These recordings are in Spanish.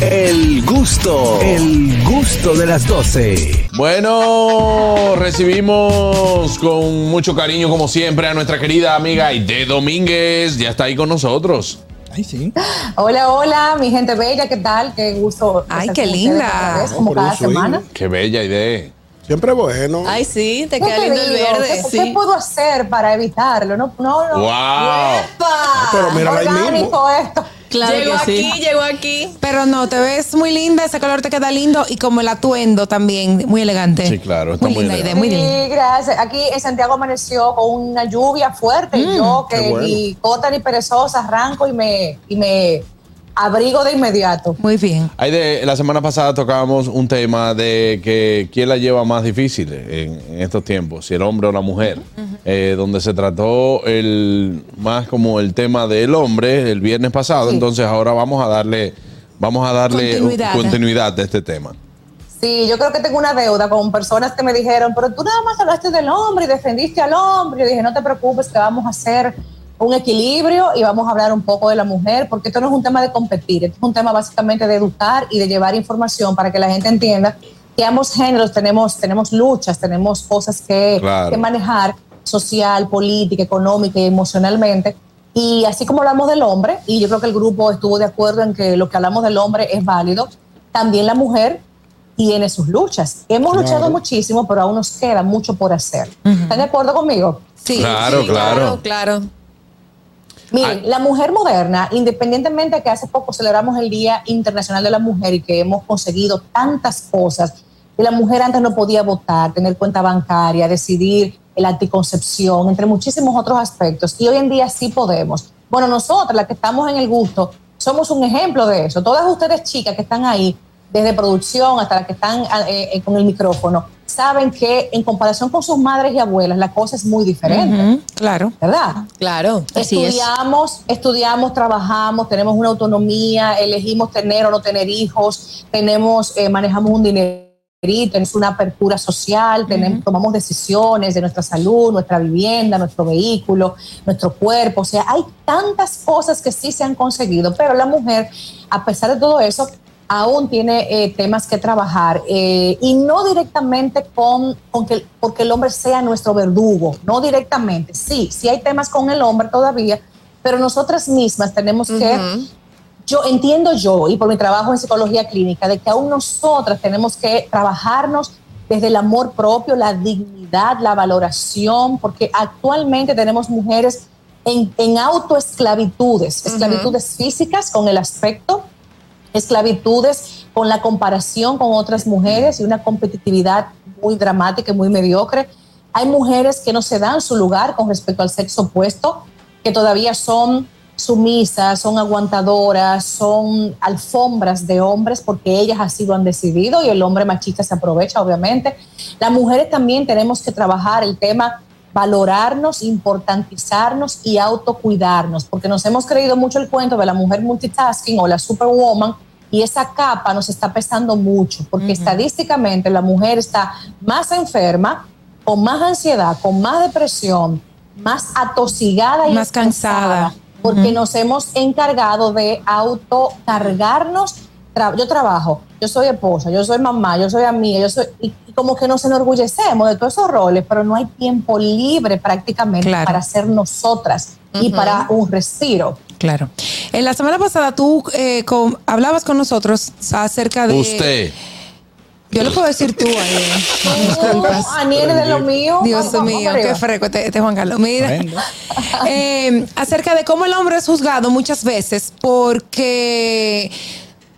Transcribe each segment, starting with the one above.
El gusto, el gusto de las 12. Bueno, recibimos con mucho cariño, como siempre, a nuestra querida amiga Aide Domínguez. Ya está ahí con nosotros. Ay, sí. Hola, hola, mi gente bella, ¿qué tal? Qué gusto. Ay, qué linda. vez, como cada semana. Qué bella Aide. Siempre bueno. Ay, sí, te ¿Qué queda lindo el verde. ¿Qué, Sí. qué puedo hacer para evitarlo? No, no, no. ¡Wow! ¡Epa! Pero mírala ahí mismo. Esto. Claro llegó que sí. aquí, llegó aquí. Pero no, te ves muy linda, ese color te queda lindo y como el atuendo también, muy elegante. Sí, claro, está muy, muy linda idea, muy linda. Sí, gracias. Aquí en Santiago amaneció con una lluvia fuerte y yo que bueno. ni corta ni perezosa arranco y me, y me abrigo de inmediato. Muy bien. Aide, la semana pasada tocábamos un tema de que quién la lleva más difícil en, en estos tiempos, si el hombre o la mujer, eh, donde se trató el más como el tema del hombre el viernes pasado, Sí. entonces ahora vamos a darle, vamos a darle Continuidad. continuidad de este tema. Sí, yo creo que tengo una deuda con personas que me dijeron, pero tú nada más hablaste del hombre y defendiste al hombre. Yo dije, no te preocupes, que vamos a hacer un equilibrio y vamos a hablar un poco de la mujer, porque esto no es un tema de competir, esto es un tema básicamente de educar y de llevar información para que la gente entienda que ambos géneros tenemos, tenemos luchas, tenemos cosas que, Claro. que manejar social, política, económica y emocionalmente. Y así como hablamos del hombre, y yo creo que el grupo estuvo de acuerdo en que lo que hablamos del hombre es válido, también la mujer tiene sus luchas. Hemos Claro. luchado muchísimo, pero aún nos queda mucho por hacer. ¿Están de acuerdo conmigo? Sí. Claro, sí, claro. Claro. Miren, la mujer moderna, independientemente de que hace poco celebramos el Día Internacional de la Mujer y que hemos conseguido tantas cosas, y la mujer antes no podía votar, tener cuenta bancaria, decidir la anticoncepción, entre muchísimos otros aspectos, y hoy en día sí podemos. Bueno, nosotras, las que estamos en el gusto, somos un ejemplo de eso. Todas ustedes chicas que están ahí, desde producción hasta las que están eh, eh, con el micrófono, saben que en comparación con sus madres y abuelas, la cosa es muy diferente, claro. ¿verdad? Claro. Así es. estudiamos, estudiamos, trabajamos, tenemos una autonomía, elegimos tener o no tener hijos, tenemos, eh, manejamos un dinerito, tenemos una apertura social, tenemos, tomamos decisiones de nuestra salud, nuestra vivienda, nuestro vehículo, nuestro cuerpo. O sea, hay tantas cosas que sí se han conseguido, pero la mujer, a pesar de todo eso, aún tiene eh, temas que trabajar eh, y no directamente con, con que, porque el hombre sea nuestro verdugo, no directamente. Sí, sí hay temas con el hombre todavía, pero nosotras mismas tenemos que, yo entiendo yo y por mi trabajo en psicología clínica, de que aún nosotras tenemos que trabajarnos desde el amor propio, la dignidad, la valoración, porque actualmente tenemos mujeres en, en autoesclavitudes, esclavitudes físicas con el aspecto, esclavitudes con la comparación con otras mujeres y una competitividad muy dramática y muy mediocre. Hay mujeres que no se dan su lugar con respecto al sexo opuesto, que todavía son sumisas, son aguantadoras, son alfombras de hombres porque ellas así lo han decidido y el hombre machista se aprovecha, obviamente. Las mujeres también tenemos que trabajar el tema valorarnos, importantizarnos y autocuidarnos, porque nos hemos creído mucho el cuento de la mujer multitasking o la superwoman y esa capa nos está pesando mucho, porque estadísticamente la mujer está más enferma, con más ansiedad, con más depresión, más atosigada y Más cansada. porque nos hemos encargado de autocargarnos. Yo trabajo, yo soy esposa, yo soy mamá, yo soy amiga, yo soy y como que nos enorgullecemos de todos esos roles, pero no hay tiempo libre prácticamente Claro. para ser nosotras y para un respiro. Claro. En la semana pasada tú eh, con- hablabas con nosotros acerca de. Usted. Yo le puedo decir tú. Aniel de lo mío. Dios vamos- mío, qué freco este, este Juan Carlos. Mira, eh, acerca de cómo el hombre es juzgado muchas veces porque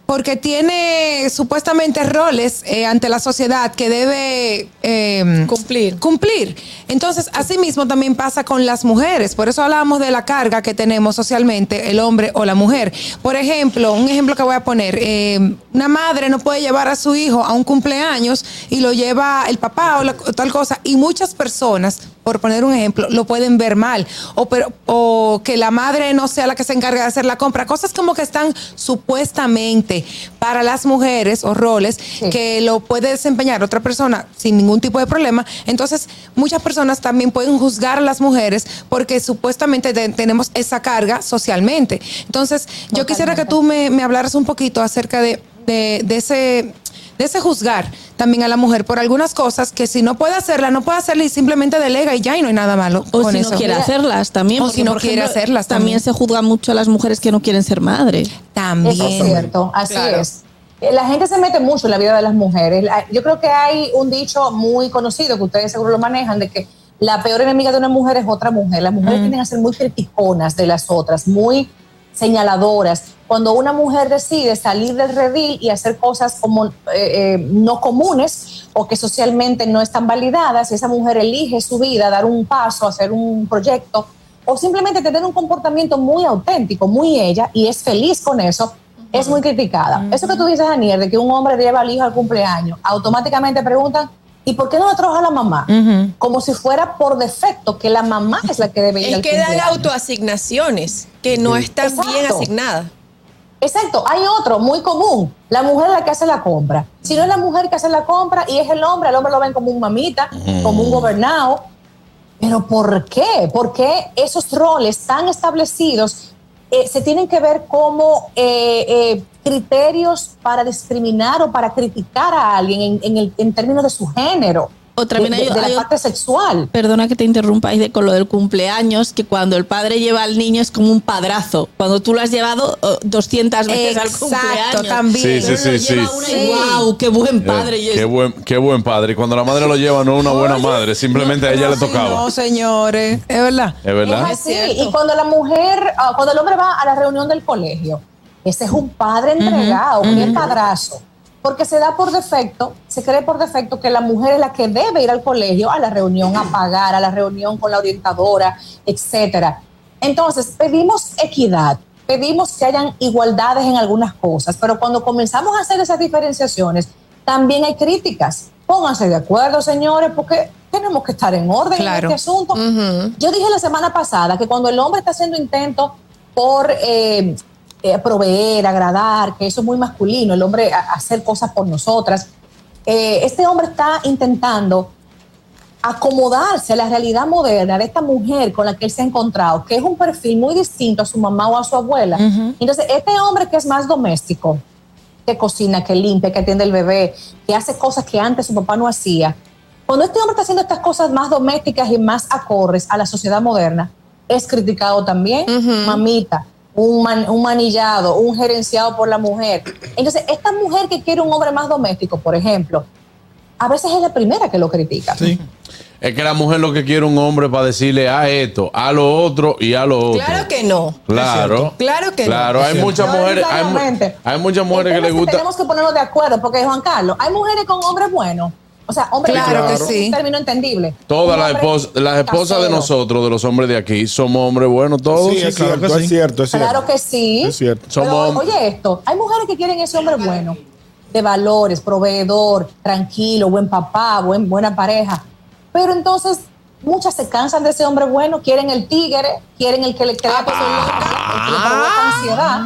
porque tiene supuestamente roles eh, ante la sociedad que debe eh, Cumplir. cumplir. Entonces, así mismo también pasa con las mujeres. Por eso hablábamos de la carga que tenemos socialmente, el hombre o la mujer. Por ejemplo, un ejemplo que voy a poner, eh, una madre no puede llevar a su hijo a un cumpleaños y lo lleva el papá o, la- o tal cosa. Y muchas personas por poner un ejemplo, lo pueden ver mal. O, pero, o que la madre no sea la que se encarga de hacer la compra. Cosas como que están supuestamente para las mujeres o roles que lo puede desempeñar otra persona sin ningún tipo de problema. Entonces, muchas personas también pueden juzgar a las mujeres porque supuestamente de- tenemos esa carga socialmente. Entonces, yo quisiera que tú me, me hablaras un poquito acerca de, de- de ese de ese juzgar también a la mujer por algunas cosas que si no puede hacerla, no puede hacerla y simplemente delega y ya y no hay nada malo O con si eso. no quiere hacerlas también. O si no quiere ejemplo, hacerlas también. también. se juzga mucho a las mujeres que no quieren ser madres. También. Eso es cierto, así Claro. es. Eh, La gente se mete mucho en la vida de las mujeres. Yo creo que hay un dicho muy conocido que ustedes seguro lo manejan de que la peor enemiga de una mujer es otra mujer. Las mujeres tienden a ser muy criticonas de las otras, muy señaladoras. Cuando una mujer decide salir del redil y hacer cosas como eh, eh, no comunes o que socialmente no están validadas, esa mujer elige su vida, dar un paso, hacer un proyecto o simplemente tener un comportamiento muy auténtico, muy ella, y es feliz con eso, es muy criticada. Eso que tú dices, Anier, de que un hombre lleva al hijo al cumpleaños, automáticamente preguntan, ¿y por qué no le trabaja la mamá? Como si fuera por defecto que la mamá es la que debe ir Es al que dan autoasignaciones que no están Exacto. bien asignadas. Exacto, hay otro muy común, la mujer es la que hace la compra. Si no es la mujer que hace la compra y es el hombre, el hombre lo ven como un mamita, como un gobernado. Pero ¿por qué? ¿Por qué esos roles tan establecidos eh, se tienen que ver como eh, eh, criterios para discriminar o para criticar a alguien en, en el- en términos de su género? O también de, hay- de- hay la parte sexual. Perdona que te interrumpa ahí de, con lo del cumpleaños, que cuando el padre lleva al niño es como un padrazo. Cuando tú lo has llevado oh, 200 veces al Exacto, cumpleaños. también. Sí, sí, sí, lleva una y, wow, qué buen padre. Eh, Y es- qué, buen, qué buen padre. Y Cuando la madre lo lleva, no es una buena madre, simplemente a ella le tocaba. No, señores, es verdad. ¿Es verdad? Es así. cierto. Y cuando la mujer, ah, cuando el hombre va a la reunión del colegio, ese es un padre entregado, qué padrazo. Porque se da por defecto, se cree por defecto que la mujer es la que debe ir al colegio, a la reunión, a pagar, a la reunión con la orientadora, etcétera. Entonces, pedimos equidad, pedimos que hayan igualdades en algunas cosas, pero cuando comenzamos a hacer esas diferenciaciones, también hay críticas. Pónganse de acuerdo, señores, porque tenemos que estar en orden Claro. en este asunto. Yo dije la semana pasada que cuando el hombre está haciendo intentos por eh, eh, proveer, agradar, que eso es muy masculino, el hombre a- hacer cosas por nosotras, eh, este hombre está intentando acomodarse a la realidad moderna de esta mujer con la que él se ha encontrado, que es un perfil muy distinto a su mamá o a su abuela. Entonces, este hombre que es más doméstico, que cocina, que limpia, que atiende el bebé, que hace cosas que antes su papá no hacía. Cuando este hombre está haciendo estas cosas más domésticas y más acordes a la sociedad moderna, es criticado también. Mamita, un, man- un manillado, un gerenciado por la mujer. Entonces, esta mujer que quiere un hombre más doméstico, por ejemplo, a veces es la primera que lo critica. Es que la mujer lo que quiere un hombre para decirle a esto, a lo otro y a lo otro. Claro que no. Claro. Claro que no. Claro, hay muchas No mujeres, hay, hay muchas mujeres El que que gusta. Tenemos que ponernos de acuerdo, porque Juan Carlos, hay mujeres con hombres buenos. O sea, hombres Claro buenos, que es sí. un término entendible. Todas las hombre esposas, las esposas de nosotros, de los hombres de aquí, somos hombres buenos todos. Sí, es claro cierto, que sí. es cierto, es cierto. Claro que sí. Es cierto. Pero, oye esto, hay mujeres que quieren ese hombre bueno, de valores, proveedor, tranquilo, buen papá, buen, buena pareja. Pero entonces muchas se cansan de ese hombre bueno, quieren el tigre, quieren el que le crea que el que le provoca ansiedad.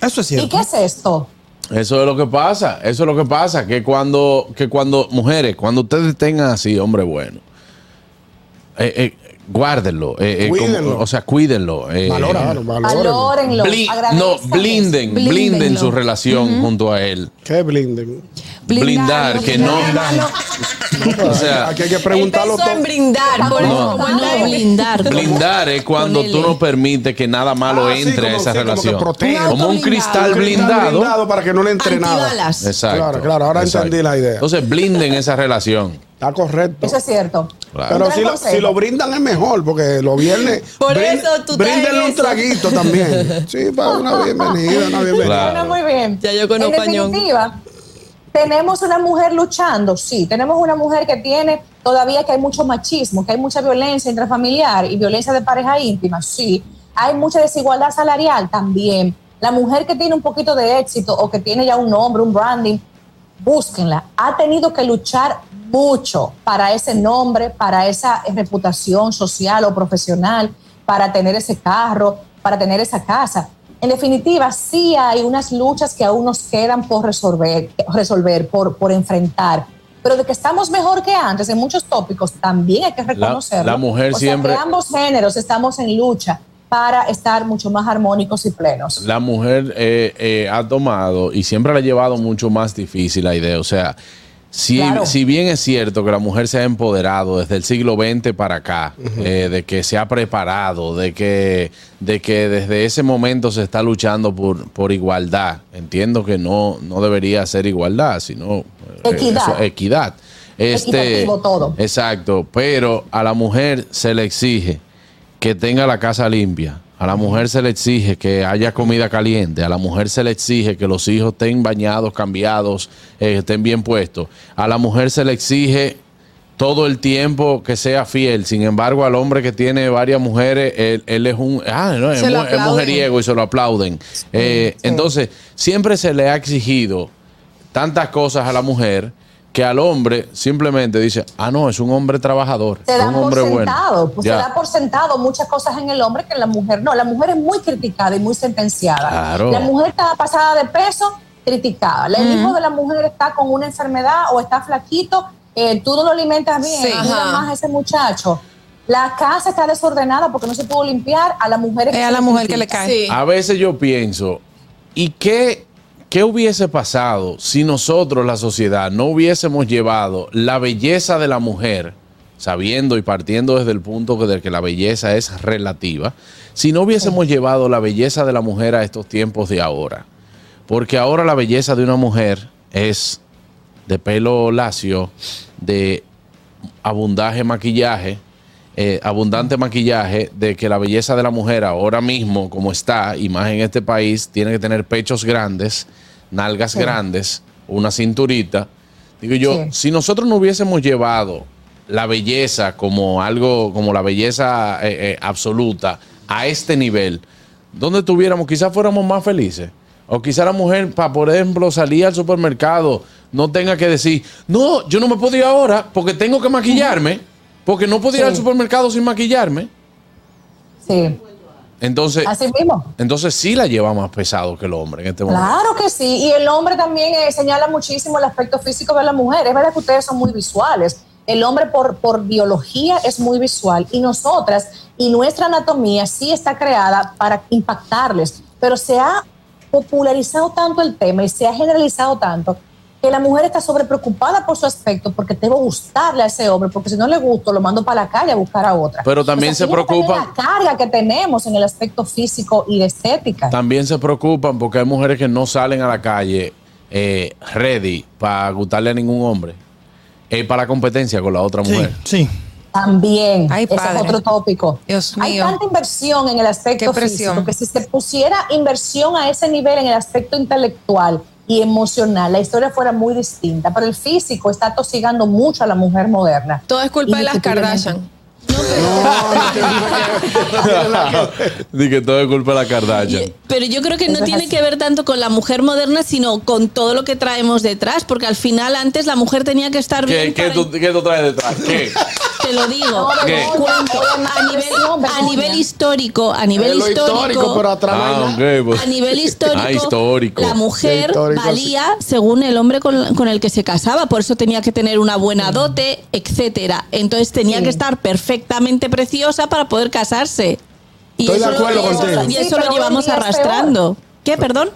Eso es ¿Y cierto. qué es esto? Eso es lo que pasa, eso es lo que pasa, que cuando, que cuando, mujeres, cuando ustedes tengan así, hombre bueno, eh, eh, guárdenlo, eh, eh, como- Cuídenlo. o sea, cuídenlo. eh, valóralo. Valórenlo, bli- no, blinden, blinden su relación junto a él. ¿Qué blinden? Blindar, que no. O sea, Aquí hay que preguntarlo Empezó en todo. brindar. Por No. como No, blindar. como- blindar es cuando tú no permites que nada malo Ah, sí, entre a como esa que- como que relación. Como un Un cristal blindado. blindado para que no le entre nada. Exacto. Claro, claro, ahora exacto. entendí la idea. Entonces blinden esa relación. Está correcto. Eso es cierto. Claro. Pero si lo, si lo brindan es mejor, porque los viernes. Por brin- eso tú Bríndenle traes un traguito también. Sí, para una bienvenida, una bienvenida. Claro. Bueno, muy bien. Ya yo conozco a En definitiva, tenemos una mujer luchando, sí. Tenemos una mujer que tiene todavía que hay mucho machismo, que hay mucha violencia intrafamiliar y violencia de pareja íntima, sí. Hay mucha desigualdad salarial también. La mujer que tiene un poquito de éxito o que tiene ya un nombre, un branding, búsquenla. Ha tenido que luchar mucho para ese nombre, para esa reputación social o profesional, para tener ese carro, para tener esa casa. En definitiva, sí hay unas luchas que aún nos quedan por resolver, resolver por, por enfrentar. Pero de que estamos mejor que antes en muchos tópicos, también hay que reconocerlo. la mujer O sea, siempre- que ambos géneros estamos en lucha para estar mucho más armónicos y plenos. La mujer eh, eh, ha tomado y siempre la ha llevado mucho más difícil la idea. O sea, si, Claro. si bien es cierto que la mujer se ha empoderado desde el siglo XX para acá, eh, de que se ha preparado, de que, de que desde ese momento se está luchando por, por igualdad. Entiendo que no, no debería ser igualdad, sino eh, Equidad. eso, equidad. Este, todo. Exacto, pero a la mujer se le exige que tenga la casa limpia. A la mujer se le exige que haya comida caliente. A la mujer se le exige que los hijos estén bañados, cambiados, eh, estén bien puestos. A la mujer se le exige todo el tiempo que sea fiel. Sin embargo, al hombre que tiene varias mujeres, él, él es un ah, no, es, mujeriego y se lo aplauden. Eh, sí. Entonces, siempre se le ha exigido tantas cosas a la mujer que al hombre simplemente dice, ah, no, es un hombre trabajador, se es da un por hombre sentado, bueno. pues Ya. se da por sentado muchas cosas en el hombre que en la mujer no. La mujer es muy criticada y muy sentenciada. Claro. La mujer está pasada de peso, criticada. El hijo de la mujer está con una enfermedad o está flaquito, eh, tú no lo alimentas bien, Sí. más a ese muchacho. La casa está desordenada porque no se pudo limpiar, a la mujer Es a la mujer que le cae. Sí. A veces yo pienso, ¿y qué, qué hubiese pasado si nosotros, la sociedad, no hubiésemos llevado la belleza de la mujer, sabiendo y partiendo desde el punto de que la belleza es relativa, si no hubiésemos llevado la belleza de la mujer a estos tiempos de ahora? Porque ahora la belleza de una mujer es de pelo lacio, de abundaje maquillaje, eh, abundante maquillaje, de que la belleza de la mujer ahora mismo, como está, y más en este país, tiene que tener pechos grandes, nalgas grandes, una cinturita. Digo yo, Sí. si nosotros no hubiésemos llevado la belleza como algo, como la belleza eh, eh, absoluta a este nivel, donde tuviéramos, quizás fuéramos más felices. O quizá la mujer, para por ejemplo, salir al supermercado, no tenga que decir, no, yo no me puedo ir ahora porque tengo que maquillarme, porque no puedo ir Sí. al supermercado sin maquillarme. Sí, Entonces, así mismo. entonces sí la lleva más pesado que el hombre en este momento. Claro que sí, y el hombre también eh, señala muchísimo el aspecto físico de la mujer. Es verdad que ustedes son muy visuales. El hombre por, por biología es muy visual y nosotras y nuestra anatomía sí está creada para impactarles, pero se ha popularizado tanto el tema y se ha generalizado tanto que la mujer está sobrepreocupada por su aspecto porque debo gustarle a ese hombre, porque si no le gusto lo mando para la calle a buscar a otra. Pero también se preocupan- la carga que tenemos en el aspecto físico y de estética. También se preocupan porque hay mujeres que no salen a la calle eh, ready para gustarle a ningún hombre. Es para la competencia con la otra Sí, mujer. sí. También, Ay, ese padre. es otro tópico. Dios Hay mío. tanta inversión en el aspecto Qué presión. físico que si se pusiera inversión a ese nivel en el aspecto intelectual y emocional, la historia fuera muy distinta. Pero el físico está atosigando mucho a la mujer moderna. Todo es culpa de las. Kardashian. Di que todo es culpa de la Kardashian. Pero yo creo que no tiene que ver tanto con la mujer moderna, sino con todo lo que traemos detrás, porque al final antes la mujer tenía que estar ¿Qué, bien. qué para- tú, qué tú traes detrás? ¿Qué? Te lo digo. ¿Qué? Cuento. A nivel, a nivel histórico, a nivel histórico, histórico, pero atrás Ah, pues. a nivel histórico, Ah, histórico. la mujer Histórico, sí. valía según el hombre con, con el que se casaba, por eso tenía que tener una buena dote, etcétera. Entonces tenía Sí. que estar perfectamente preciosa para poder casarse. Y Estoy de eso lo- acuerdo contigo. Y eso Sí, lo llevamos arrastrando. ¿Qué, perdón?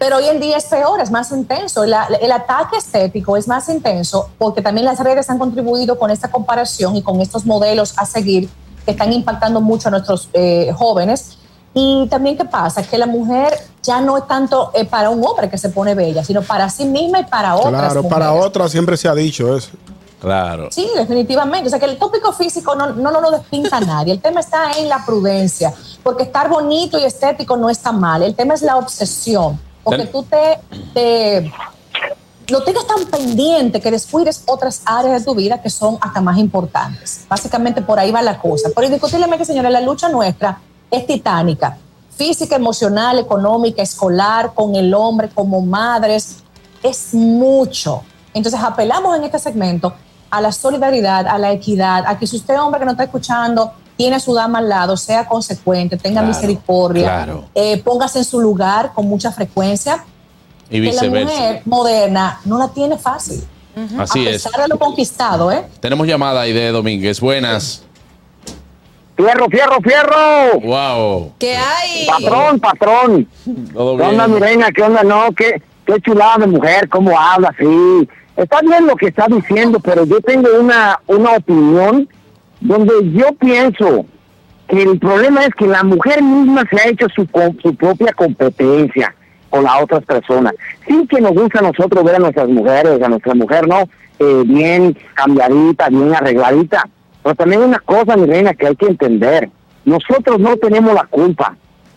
Pero hoy en día es peor, es más intenso. La- el ataque estético es más intenso porque también las redes han contribuido con esta comparación y con estos modelos a seguir que están impactando mucho a nuestros eh, jóvenes. Y también, ¿qué pasa? Que la mujer ya no es tanto eh, para un hombre que se pone bella, sino para sí misma y para otras. Claro, para otras siempre se ha dicho eso. Claro. Sí, definitivamente. O sea que el tópico físico no, no, no lo despinta a nadie. El tema está en la prudencia, porque estar bonito y estético no está mal. El tema es la obsesión, Ten- tú te, te lo tengas tan pendiente que descuides otras áreas de tu vida que son hasta más importantes. Básicamente por ahí va la cosa. Pero indiscutiblemente, señores, la lucha nuestra es titánica. Física, emocional, económica, escolar, con el hombre, como madres, es mucho. Entonces apelamos en este segmento a la solidaridad, a la equidad, a que si usted, hombre que no está escuchando, tiene a su dama al lado, sea consecuente, tenga Claro, misericordia, claro. eh, póngase en su lugar con mucha frecuencia. Y Que la viceversa. mujer moderna no la tiene fácil. Así a es. de lo conquistado, ¿eh? Tenemos llamada ahí de Domínguez. Buenas. Fierro, fierro, fierro. Wow. ¿Qué hay? Patrón, patrón. Todo ¿Qué onda, mi bien. reina? ¿Qué onda? No, qué, qué chulada de mujer, cómo habla, sí. Está bien lo que está diciendo, pero yo tengo una, una opinión donde yo pienso que el problema es que la mujer misma se ha hecho su, su propia competencia con las otras personas. Sí que nos gusta a nosotros ver a nuestras mujeres, a nuestra mujer, ¿no? Eh, bien cambiadita, bien arregladita. Pero también una cosa, mi reina, que hay que entender. Nosotros no tenemos la culpa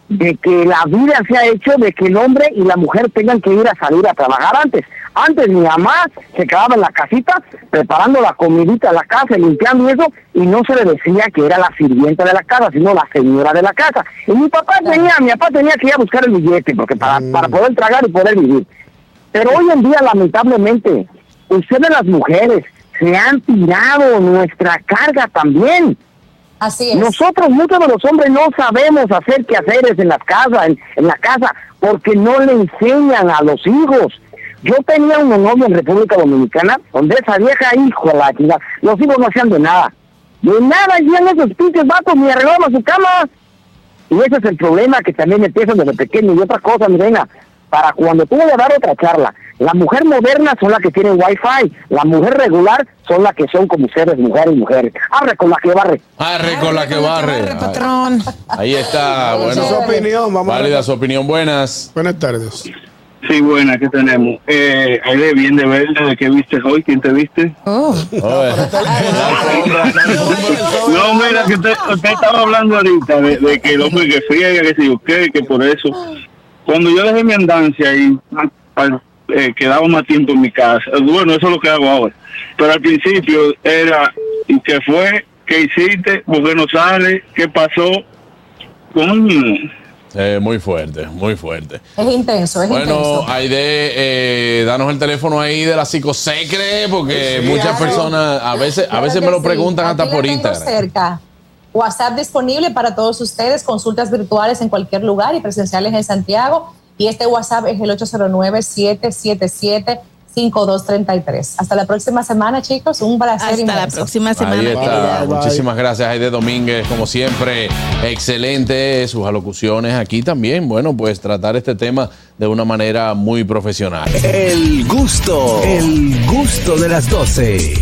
de que la vida se ha hecho de que el hombre y la mujer tengan que ir a salir a trabajar antes. Antes mi mamá se quedaba en la casita preparando la comidita de la casa, limpiando y eso, y no se le decía que era la sirvienta de la casa, sino la señora de la casa. Y mi papá tenía, mi papá tenía que ir a buscar el billete porque para, para poder tragar y poder vivir. Pero hoy en día, lamentablemente, ustedes las mujeres se han tirado nuestra carga también. Nosotros, muchos de los hombres, no sabemos hacer quehaceres en las casas, en, en la casa, porque no le enseñan a los hijos. Yo tenía un novio en República Dominicana, donde esa vieja hijo la chica, los hijos no hacían de nada. De nada hacían esos pinches vatos, ni arreglaban su cama. Y ese es el problema que también empiezan desde pequeño. Y otra cosa, mi reina, para cuando tú a dar otra charla, la mujer moderna son las que tienen wifi, la mujer regular son las que son como ustedes, mujeres y mujeres. Arre con la que barre. Arre con la que barre. patrón. Ahí está. Bueno. su opinión. Vamos Válida ver. su opinión. Buenas. Buenas tardes. Sí, buena, ¿qué tenemos? Eh, Aide, bien de verde, ¿de qué viste hoy? ¿Quién te viste? Oh. No, mira, que usted, usted estaba hablando ahorita de, de que el hombre que friega, que si yo qué, que por eso. Cuando yo dejé mi andancia y ah, eh, quedaba más tiempo en mi casa, bueno, eso es lo que hago ahora. Pero al principio era, ¿y qué fue? ¿Qué hiciste? ¿Por qué no sale? ¿Qué pasó? Coño. Eh, muy fuerte, muy fuerte. Es intenso, es Bueno, intenso. Aide, eh, danos el teléfono ahí de la psicosecre, porque Sí, muchas claro. personas a veces, a veces me lo sí. preguntan hasta Aquí por Instagram. cerca. WhatsApp disponible para todos ustedes, consultas virtuales en cualquier lugar y presenciales en Santiago. Y este WhatsApp es el 809-777-5233. Hasta la próxima semana, chicos. Un placer Hasta la próxima semana, Ahí está. Muchísimas gracias, Aide Domínguez. Como siempre, excelente sus alocuciones aquí también. Bueno, pues tratar este tema de una manera muy profesional. El gusto, el gusto de las 12.